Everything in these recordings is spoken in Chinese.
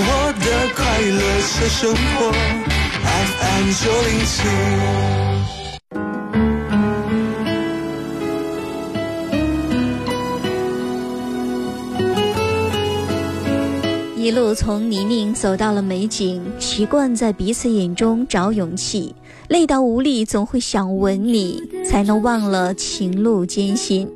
我的快乐是生活。一路从泥泞走到了美景，习惯在彼此眼中找勇气，累到无力总会想吻你，才能忘了情路艰辛。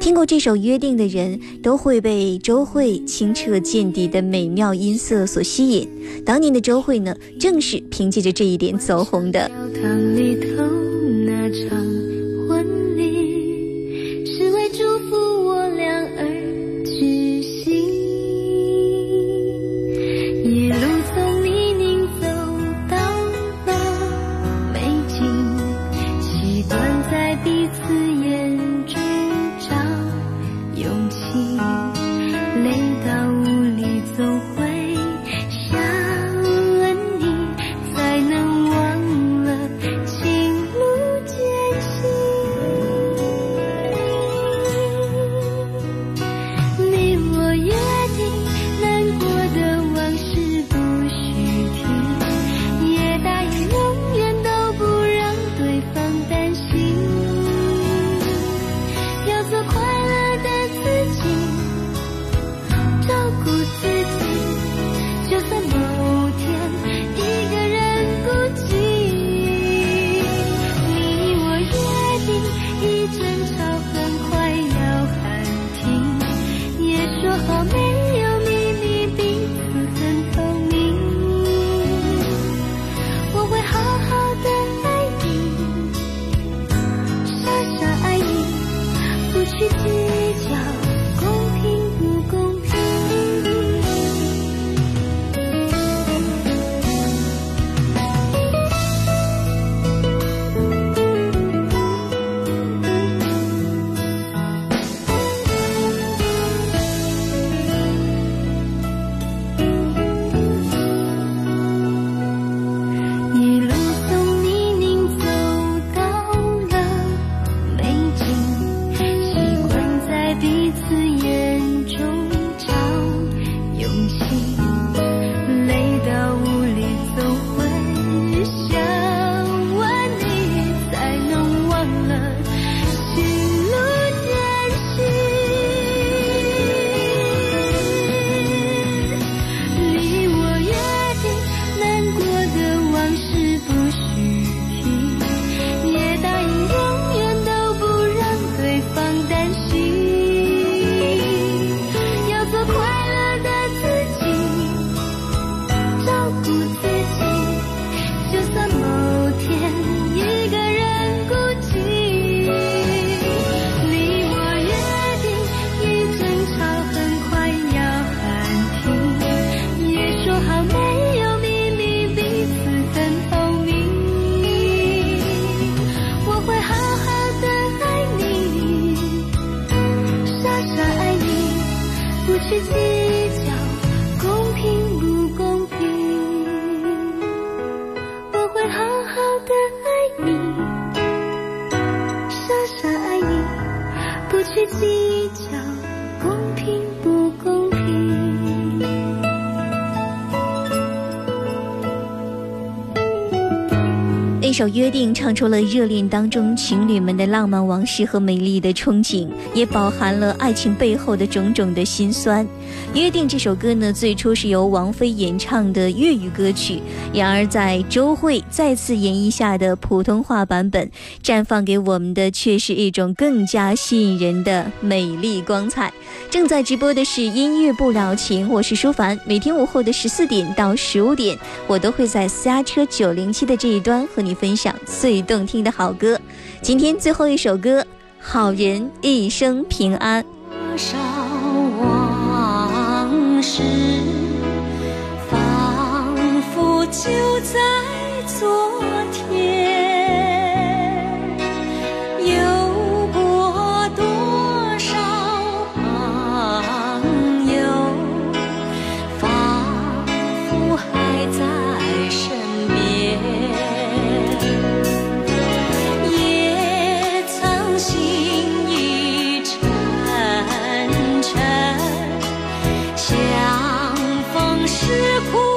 听过这首《约定》的人，都会被周蕙清澈见底的美妙音色所吸引。当年的周蕙呢，正是凭借着这一点走红的。都。首约定唱出了热恋当中情侣们的浪漫往事和美丽的憧憬，也饱含了爱情背后的种种的辛酸。约定这首歌呢，最初是由王菲演唱的粤语歌曲，然而在周蕙再次演绎下的普通话版本，绽放给我们的却是一种更加吸引人的美丽光彩。正在直播的是音乐不了情，我是舒凡。每天午后的十四点到十五点，我都会在私家车九零七的这一端和你分。享最动听的好歌，今天最后一首歌，《好人一生平安》。多少往事，仿佛就在昨天。有过多少朋友，仿佛还在身边 cool.